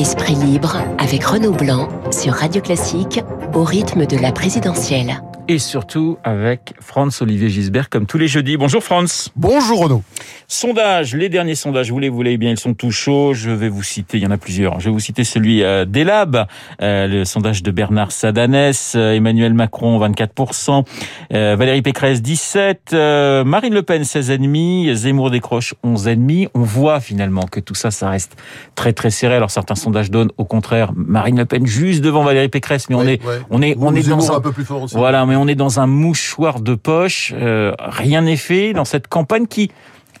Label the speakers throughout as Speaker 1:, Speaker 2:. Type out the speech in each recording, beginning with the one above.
Speaker 1: Esprit libre avec Renaud Blanc sur Radio Classique au rythme de la présidentielle
Speaker 2: et surtout avec Franz Olivier Gisbert comme tous les jeudis. Bonjour Franz.
Speaker 3: Bonjour Renaud.
Speaker 2: Sondage, les derniers sondages, vous les voulez bien, ils sont tout chauds. Je vais vous citer, il y en a plusieurs. Je vais vous citer celui euh, d'Elab, euh, le sondage de Bernard Sadanès, euh, Emmanuel Macron 24%, euh, Valérie Pécresse 17%, euh, Marine Le Pen 16,5, Zemmour décroche 11,5. On voit finalement que tout ça, ça reste très très serré. Alors certains sondages donnent au contraire Marine Le Pen juste devant Valérie Pécresse, mais on est
Speaker 3: ouais.
Speaker 2: on est on est dans
Speaker 3: un... un peu plus fort aussi.
Speaker 2: Voilà, mais on est dans un mouchoir de poche. Euh, rien n'est fait dans cette campagne qui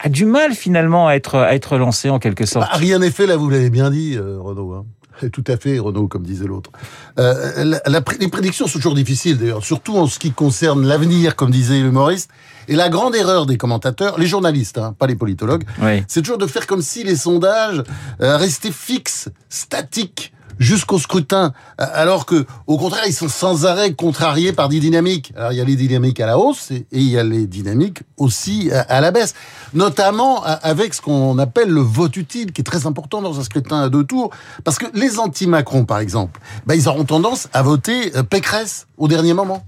Speaker 2: a du mal finalement à être à être lancée en quelque sorte.
Speaker 3: Bah, rien n'est fait là, vous l'avez bien dit, euh, Renaud. Hein. Tout à fait, Renaud, comme disait l'autre. Euh, la, la, les prédictions sont toujours difficiles, d'ailleurs, surtout en ce qui concerne l'avenir, comme disait l'humoriste. Et la grande erreur des commentateurs, les journalistes, hein, pas les politologues,
Speaker 2: oui.
Speaker 3: c'est toujours de faire comme si les sondages euh, restaient fixes, statiques jusqu'au scrutin, alors que, au contraire, ils sont sans arrêt contrariés par des dynamiques. Alors, il y a les dynamiques à la hausse et il y a les dynamiques aussi à la baisse, notamment avec ce qu'on appelle le vote utile, qui est très important dans un scrutin à deux tours, parce que les anti-Macron, par exemple, ben, ils auront tendance à voter Pécresse au dernier moment.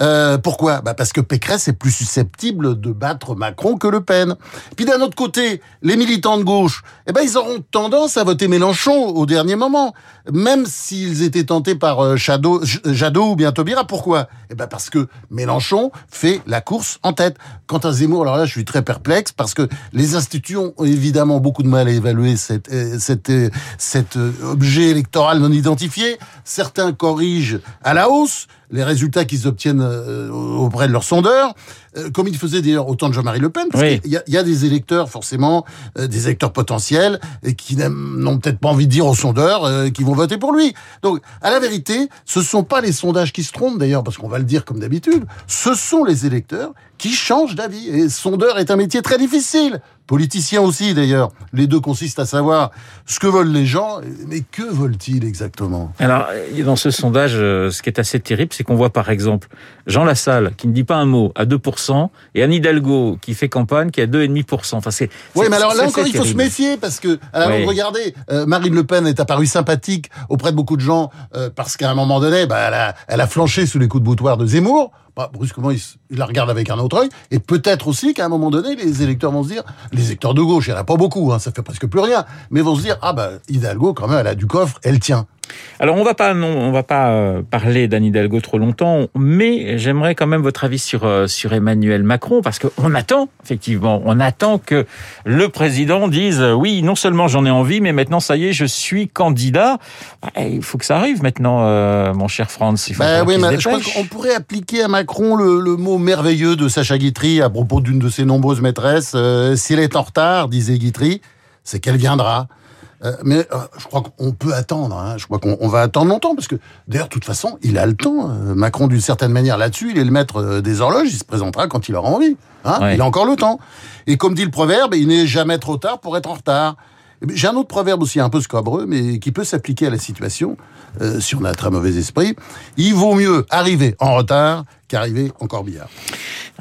Speaker 3: Euh, pourquoi? Bah Parce que Pécresse est plus susceptible de battre Macron que Le Pen. Puis d'un autre côté, les militants de gauche, eh ben ils auront tendance à voter Mélenchon au dernier moment, même s'ils étaient tentés par euh, Jadot, Jadot ou bien Taubira. Pourquoi? Eh ben parce que Mélenchon fait la course en tête. Quant à Zemmour, alors là, je suis très perplexe parce que les institutions ont évidemment beaucoup de mal à évaluer cet objet électoral non identifié. Certains corrigent à la hausse les résultats qu'ils obtiennent euh, auprès de leurs sondeurs, euh, comme ils faisaient d'ailleurs autant de Jean-Marie Le Pen, parce
Speaker 2: oui.
Speaker 3: qu'il y, y, a des électeurs forcément, euh, des électeurs potentiels, et qui n'ont peut-être pas envie de dire aux sondeurs euh, qu'ils vont voter pour lui. Donc, à la vérité, ce sont pas les sondages qui se trompent d'ailleurs, parce qu'on va le dire comme d'habitude, ce sont les électeurs qui changent d'avis. Et sondeur est un métier très difficile. Politicien aussi, d'ailleurs. Les deux consistent à savoir ce que veulent les gens, mais que veulent-ils exactement?
Speaker 2: Alors, dans ce sondage, ce qui est assez terrible, c'est qu'on voit par exemple Jean Lassalle, qui ne dit pas un mot, à 2%, et Anne Hidalgo, qui fait campagne, qui à 2,5%. Enfin, c'est.
Speaker 3: Oui, mais alors là encore, il faut
Speaker 2: terrible.
Speaker 3: se méfier, parce que, alors, oui. regardez, euh, Marine Le Pen est apparue sympathique auprès de beaucoup de gens, euh, parce qu'à un moment donné, bah, elle, a, elle a flanché sous les coups de boutoir de Zemmour. Bah, brusquement, il, il, la regarde avec un autre œil. Et peut-être aussi qu'à un moment donné, les électeurs vont se dire, les électeurs de gauche, il n'y en a pas beaucoup, hein, ça fait presque plus rien, mais vont se dire, ah bah, Hidalgo, quand même, elle a du coffre, elle tient.
Speaker 2: Alors on va pas non, on va pas euh, parler d'Anne Hidalgo trop longtemps, mais j'aimerais quand même votre avis sur euh, sur Emmanuel Macron parce qu'on attend effectivement, on attend que le président dise euh, oui, non seulement j'en ai envie, mais maintenant ça y est, je suis candidat. Et il faut que ça arrive maintenant, euh, mon cher Franz. Il faut
Speaker 3: ben oui, mais je crois qu'on pourrait appliquer à Macron le, le, mot merveilleux de Sacha Guitry à propos d'une de ses nombreuses maîtresses. S'il est en retard, disait Guitry, c'est qu'elle viendra. Euh, mais euh, je crois qu'on peut attendre. Hein. Je crois qu'on va attendre longtemps parce que d'ailleurs, de toute façon, il a le temps. Euh, Macron, d'une certaine manière, là-dessus, il est le maître des horloges. Il se présentera quand il aura envie. Hein. Ouais. Il a encore le temps. Et comme dit le proverbe, il n'est jamais trop tard pour être en retard. J'ai un autre proverbe aussi un peu scabreux, mais qui peut s'appliquer à la situation euh, si on a un très mauvais esprit. Il vaut mieux arriver en retard qu'arriver en corbillard.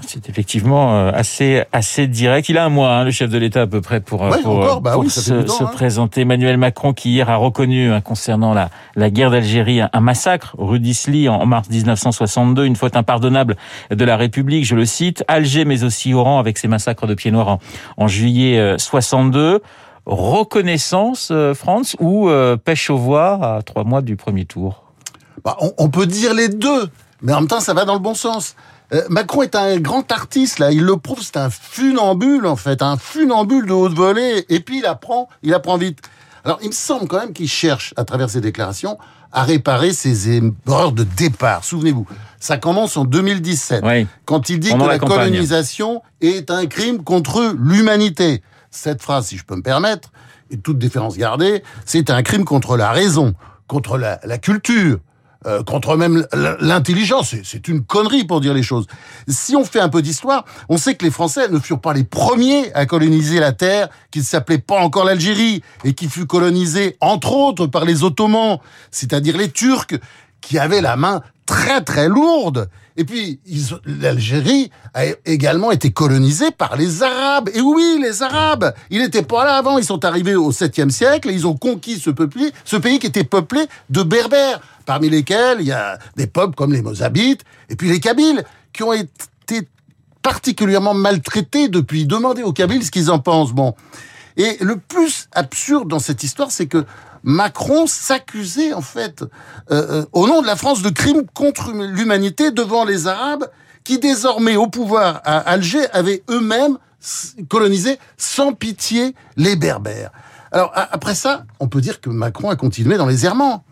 Speaker 2: C'est effectivement euh, assez assez direct. Il a un mois, hein, le chef de l'État à peu près pour,
Speaker 3: ouais,
Speaker 2: pour,
Speaker 3: encore, bah
Speaker 2: pour
Speaker 3: oui,
Speaker 2: se,
Speaker 3: temps,
Speaker 2: se
Speaker 3: hein.
Speaker 2: présenter. Emmanuel Macron qui hier a reconnu hein, concernant la, la guerre d'Algérie un, un, massacre rue d'Isly en, en, mars 1962, une faute impardonnable de la République, je le cite. Alger mais aussi Oran avec ses massacres de pieds noirs en, en juillet euh, 62 reconnaissance, euh, France, ou euh, pêche aux voix à trois mois du premier tour?
Speaker 3: Bah, on, on, peut dire les deux, mais en même temps, ça va dans le bon sens. Euh, Macron est un grand artiste, là. Il le prouve, c'est un funambule, en fait, un funambule de haute volée. Et puis, il apprend, il apprend vite. Alors, il me semble quand même qu'il cherche, à travers ses déclarations, à réparer ses erreurs de départ. Souvenez-vous, ça commence en 2017,
Speaker 2: oui.
Speaker 3: quand il dit
Speaker 2: Pendant
Speaker 3: que la, colonisation est un crime contre l'humanité. Cette phrase, si je peux me permettre, et toute différence gardée, c'est un crime contre la raison, contre la, la culture, euh, contre même l'intelligence. C'est une connerie pour dire les choses. Si on fait un peu d'histoire, on sait que les Français ne furent pas les premiers à coloniser la terre qui ne s'appelait pas encore l'Algérie et qui fut colonisée entre autres par les Ottomans, c'est-à-dire les Turcs qui avaient la main très très lourde Et puis, l'Algérie a également été colonisée par les Arabes. Et oui, les Arabes, ils n'étaient pas là avant. Ils sont arrivés au 7e siècle et ils ont conquis ce, ce pays qui était peuplé de Berbères, parmi lesquels il y a des peuples comme les Mozabites et puis les Kabyles, qui ont été particulièrement maltraités depuis. Demandez aux Kabyles ce qu'ils en pensent. Bon. Et le plus absurde dans cette histoire, c'est que Macron s'accusait en fait, euh, euh, au nom de la France, de crimes contre l'humanité devant les Arabes, qui désormais au pouvoir à Alger avaient eux-mêmes colonisé sans pitié les Berbères. Alors après ça, on peut dire que Macron a continué dans les errements.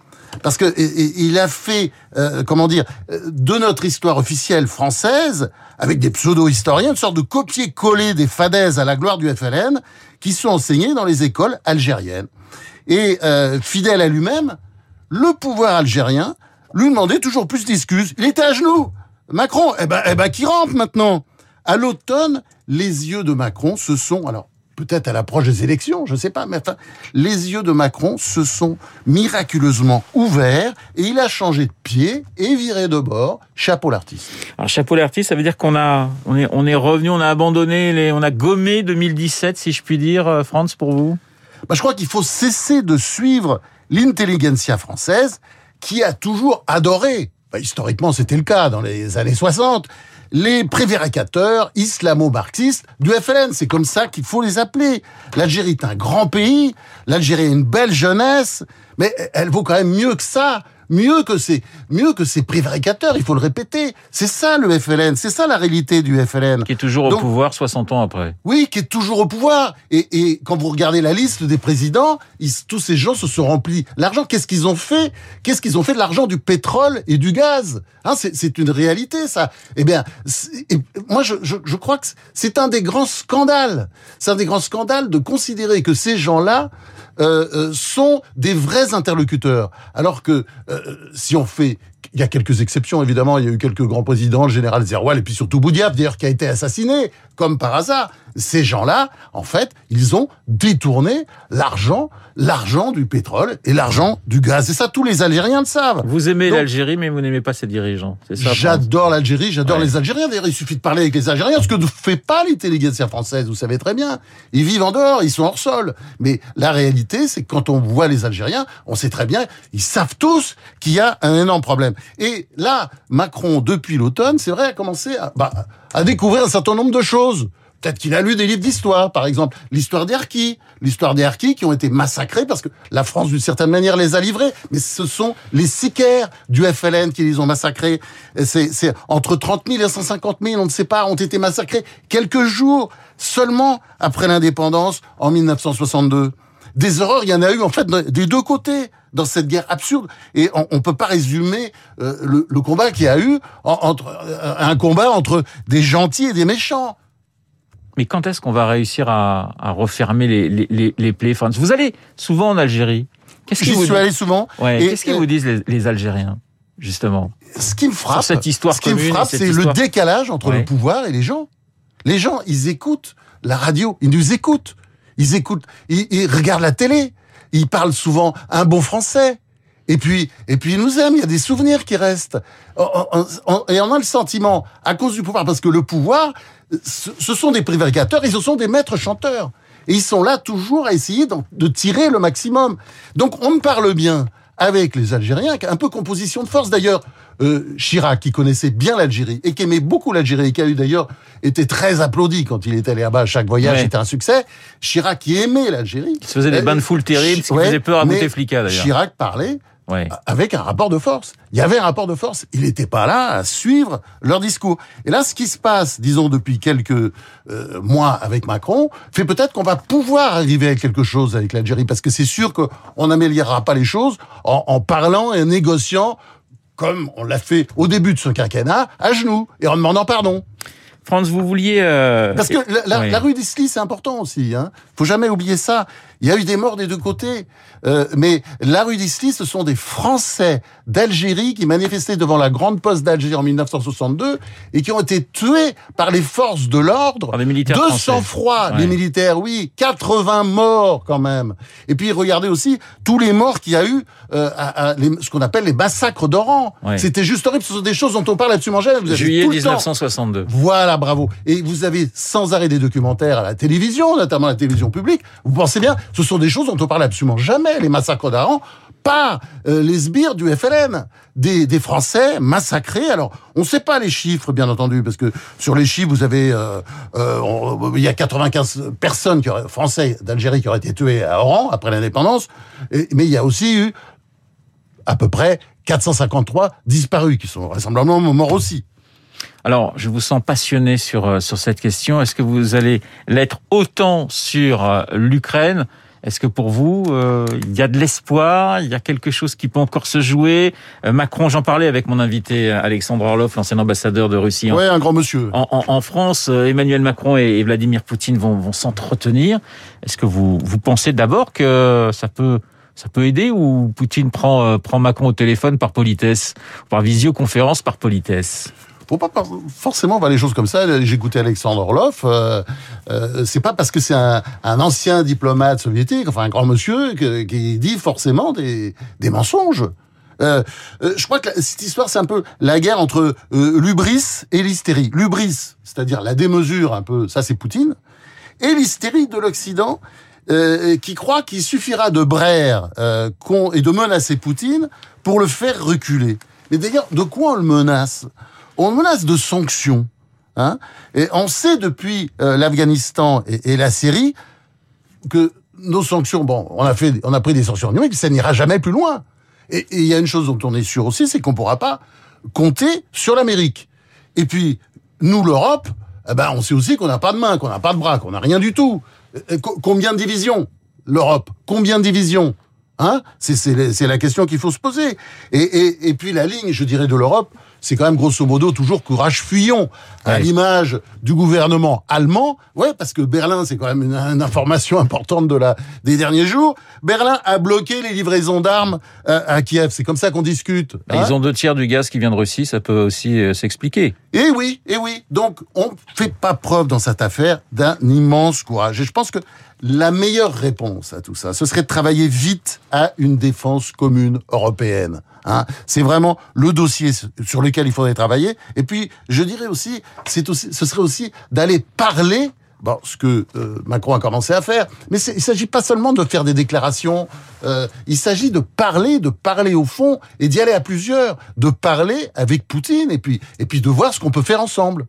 Speaker 3: Parce que il a fait, euh, comment dire, de notre histoire officielle française, avec des pseudo-historiens, une sorte de copier-coller des fadaises à la gloire du FLN, qui sont enseignés dans les écoles algériennes. Et euh, fidèle à lui-même, le pouvoir algérien lui demandait toujours plus d'excuses. Il était à genoux. Macron, eh ben, eh ben, qui rampe maintenant? À l'automne, les yeux de Macron se sont, alors peut-être à l'approche des élections, je ne sais pas, mais enfin, les yeux de Macron se sont miraculeusement ouverts et il a changé de pied et viré de bord. Chapeau l'artiste.
Speaker 2: Alors chapeau l'artiste, ça veut dire qu'on a, on est, on est revenu, on a abandonné, les, on a gommé 2017, si je puis dire, euh, France, pour vous?
Speaker 3: Bah, je crois qu'il faut cesser de suivre l'intelligentsia française qui a toujours adoré, bah, historiquement c'était le cas dans les années 60, les prévéricateurs islamo-marxistes du FLN. C'est comme ça qu'il faut les appeler. L'Algérie est un grand pays, l'Algérie a une belle jeunesse, mais elle vaut quand même mieux que ça mieux que ces, mieux que ces prévaricateurs, il faut le répéter. C'est ça le FLN, c'est ça la réalité du FLN.
Speaker 2: Qui est toujours au pouvoir 60 ans après.
Speaker 3: Oui, qui est toujours au pouvoir. Et, et quand vous regardez la liste des présidents, ils, tous ces gens se sont remplis. L'argent, qu'est-ce qu'ils ont fait? Qu'est-ce qu'ils ont fait de l'argent du pétrole et du gaz? Hein, C'est une réalité, ça. Eh bien, moi, je, je, je crois que c'est un des grands scandales. C'est un des grands scandales de considérer que ces gens-là euh, euh, sont des vrais interlocuteurs. Alors que euh, si on fait il y a quelques exceptions, évidemment. Il y a eu quelques grands présidents, le général Zerwal, et puis surtout Boudiaf, d'ailleurs, qui a été assassiné, comme par hasard. Ces gens-là, en fait, ils ont détourné l'argent, l'argent du pétrole et l'argent du gaz. Et ça, tous les Algériens le savent.
Speaker 2: Vous aimez l'Algérie, mais vous n'aimez pas ses dirigeants. C'est ça.
Speaker 3: J'adore l'Algérie, j'adore les Algériens. D'ailleurs, il suffit de parler avec les Algériens, ce que ne fait pas l'intelligence française. Vous savez très bien. Ils vivent en dehors, ils sont hors sol. Mais la réalité, c'est que quand on voit les Algériens, on sait très bien, ils savent tous qu'il y a un énorme problème. Et là, Macron, depuis l'automne, c'est vrai, a commencé à, bah, à découvrir un certain nombre de choses. Peut-être qu'il a lu des livres d'histoire, par exemple l'histoire des Harkis, l'histoire des Harkis qui ont été massacrés parce que la France, d'une certaine manière, les a livrés. Mais ce sont les sicaires du FLN qui les ont massacrés. C'est entre 30 000 et 150 000, on ne sait pas, ont été massacrés quelques jours seulement après l'indépendance en 1962 des horreurs, il y en a eu en fait des deux côtés dans cette guerre absurde. Et on, ne peut pas résumer euh, le, combat qu'il y a eu entre euh, un combat entre des gentils et des méchants.
Speaker 2: Mais quand est-ce qu'on va réussir à, refermer les, les, plaies Vous allez souvent en Algérie.
Speaker 3: Qu'est-ce suis allé souvent.
Speaker 2: Qu'est-ce qu'ils vous disent les, Algériens justement?
Speaker 3: Ce qui me frappe,
Speaker 2: cette histoire
Speaker 3: ce qui me frappe, c'est le décalage entre le pouvoir et les gens. Les gens, ils écoutent la radio, ils nous écoutent ils écoutent, ils, regardent la télé, ils parlent souvent un bon français. Et puis, et puis ils nous aiment. Il y a des souvenirs qui restent. et on a le sentiment, à cause du pouvoir, parce que le pouvoir, ce sont des prévaricateurs, et ce sont des maîtres chanteurs. Et ils sont là toujours à essayer de tirer le maximum. Donc on me parle bien avec les Algériens, un peu composition de force. D'ailleurs, euh, Chirac, qui connaissait bien l'Algérie et qui aimait beaucoup l'Algérie, et qui a eu d'ailleurs été très applaudi quand il était allé là-bas. Chaque voyage était un succès. Chirac, qui aimait l'Algérie,
Speaker 2: il se faisait des bains de foule terribles, qui faisait peur à Bouteflika d'ailleurs.
Speaker 3: Chirac parlait avec un rapport de force. Il y avait un rapport de force. Il n'était pas là à suivre leur discours. Et là, ce qui se passe, disons, depuis quelques euh, mois avec Macron, fait peut-être qu'on va pouvoir arriver à quelque chose avec l'Algérie, parce que c'est sûr qu'on n'améliorera pas les choses en, en parlant et en négociant comme on l'a fait au début de ce quinquennat, à genoux, et en demandant pardon.
Speaker 2: Franz, vous vouliez... Euh...
Speaker 3: Parce que la, la, la rue d'Isly, c'est important aussi. Hein. faut jamais oublier ça. Il y a eu des morts des deux côtés. Euh, mais la rue d'Isly, ce sont des Français d'Algérie qui manifestaient devant la grande poste d'Algérie en 1962 et qui ont été tués par les forces de l'ordre.
Speaker 2: Par des militaires
Speaker 3: De sang-froid,
Speaker 2: Ouais.
Speaker 3: les militaires, oui. 80 morts quand même. Et puis regardez aussi tous les morts qu'il y a eu, euh, à, à les- ce qu'on appelle les massacres d'Oran.
Speaker 2: Ouais.
Speaker 3: C'était juste horrible. Ce sont des choses dont on parle. Vous avez
Speaker 2: Juillet
Speaker 3: tout le temps-
Speaker 2: 1962.
Speaker 3: voilà, bravo. Et vous avez sans arrêt des documentaires à la télévision, notamment la télévision publique. Vous pensez bien, ce sont des choses dont on parle absolument jamais, les massacres d'Aran, par euh, les sbires du FLN, des, Français massacrés. Alors, on ne sait pas les chiffres, bien entendu, parce que sur les chiffres, vous avez, euh, euh, il y a 95 personnes qui auraient, français d'Algérie qui auraient été tuées à Oran après l'indépendance, mais il y a aussi eu à peu près 453 disparus qui sont vraisemblablement morts aussi.
Speaker 2: Alors, je vous sens passionné sur, euh, sur cette question. Est-ce que vous allez l'être autant sur euh, l'Ukraine? Est-ce que pour vous, euh, il y a de l'espoir? Il y a quelque chose qui peut encore se jouer? Euh, Macron, j'en parlais avec mon invité Alexandre Orlov, l'ancien ambassadeur de Russie
Speaker 3: Ouais, un grand monsieur.
Speaker 2: en, en- en France. Euh, Emmanuel Macron et, et Vladimir Poutine vont, vont s'entretenir. Est-ce que vous, vous pensez d'abord que ça peut... Ça peut aider ou Poutine prend, euh, prend Macron au téléphone par politesse, par visioconférence par politesse?
Speaker 3: Faut pas forcément voir les choses comme ça. J'ai écouté Alexandre Orlov. Euh, euh, c'est pas parce que c'est un, un ancien diplomate soviétique, enfin un grand monsieur, que- qui dit forcément des, des mensonges. Euh, euh, je crois que cette histoire, c'est un peu la guerre entre euh, l'ubris et l'hystérie. L'ubris, c'est-à-dire la démesure un peu, ça c'est Poutine, et l'hystérie de l'Occident, euh, qui croit qu'il suffira de braire euh, et de menacer Poutine pour le faire reculer. Mais d'ailleurs, de quoi on le menace? On menace de sanctions. Hein et on sait depuis euh, l'Afghanistan et, la Syrie que nos sanctions, bon, on a fait, on a pris des sanctions numériques, ça n'ira jamais plus loin. Et il y a une chose dont on est sûr aussi, c'est qu'on pourra pas compter sur l'Amérique. Et puis, nous, l'Europe, eh ben, on sait aussi qu'on n'a pas de main, qu'on n'a pas de bras, qu'on n'a rien du tout. Euh, co- Combien de divisions L'Europe, combien de divisions? Hein? C'est c'est la- c'est la question qu'il faut se poser. Et, et, et puis la ligne, je dirais, de l'Europe, c'est quand même grosso modo toujours courage fuyons, à
Speaker 2: Ouais.
Speaker 3: l'image du gouvernement allemand. Ouais, parce que Berlin, c'est quand même une, une information importante de la des derniers jours. Berlin a bloqué les livraisons d'armes euh, à Kiev. C'est comme ça qu'on discute.
Speaker 2: Bah,
Speaker 3: hein.
Speaker 2: Ils ont deux tiers du gaz qui vient de Russie, ça peut aussi euh, s'expliquer.
Speaker 3: Eh oui, eh oui. Donc, on fait pas preuve dans cette affaire d'un immense courage. Et je pense que la meilleure réponse à tout ça, ce serait de travailler vite à une défense commune européenne. Hein. C'est vraiment le dossier sur lequel il faudrait travailler. Et puis, je dirais aussi, c'est aussi, ce serait aussi d'aller parler. Ce que euh, Macron a commencé à faire, mais il s'agit pas seulement de faire des déclarations. euh, il s'agit de parler, de parler au fond et d'y aller à plusieurs, de parler avec Poutine et puis et puis de voir ce qu'on peut faire ensemble.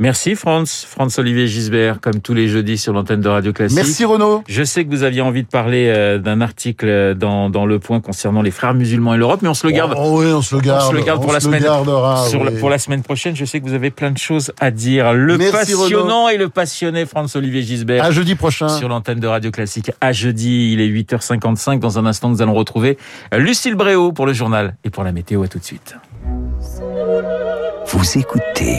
Speaker 2: Merci Franz, Franz Olivier Gisbert, comme tous les jeudis sur l'antenne de Radio Classique.
Speaker 3: Merci Renaud.
Speaker 2: Je sais que vous aviez envie de parler euh, d'un article dans, dans Le Point concernant les frères musulmans et l'Europe, mais on se le garde
Speaker 3: Oh, oui, on se le garde.
Speaker 2: se le garde pour la
Speaker 3: se
Speaker 2: semaine-
Speaker 3: gardera,
Speaker 2: sur la-
Speaker 3: oui.
Speaker 2: pour la semaine prochaine. Je sais que vous avez plein de choses à dire. Le
Speaker 3: Merci,
Speaker 2: passionnant et le passionné Franz Olivier Gisbert.
Speaker 3: À jeudi prochain.
Speaker 2: sur l'antenne de Radio Classique à jeudi. Il est 8h55. Dans un instant, nous allons retrouver Lucille Bréau pour le journal et pour la météo. À tout de suite.
Speaker 4: Vous écoutez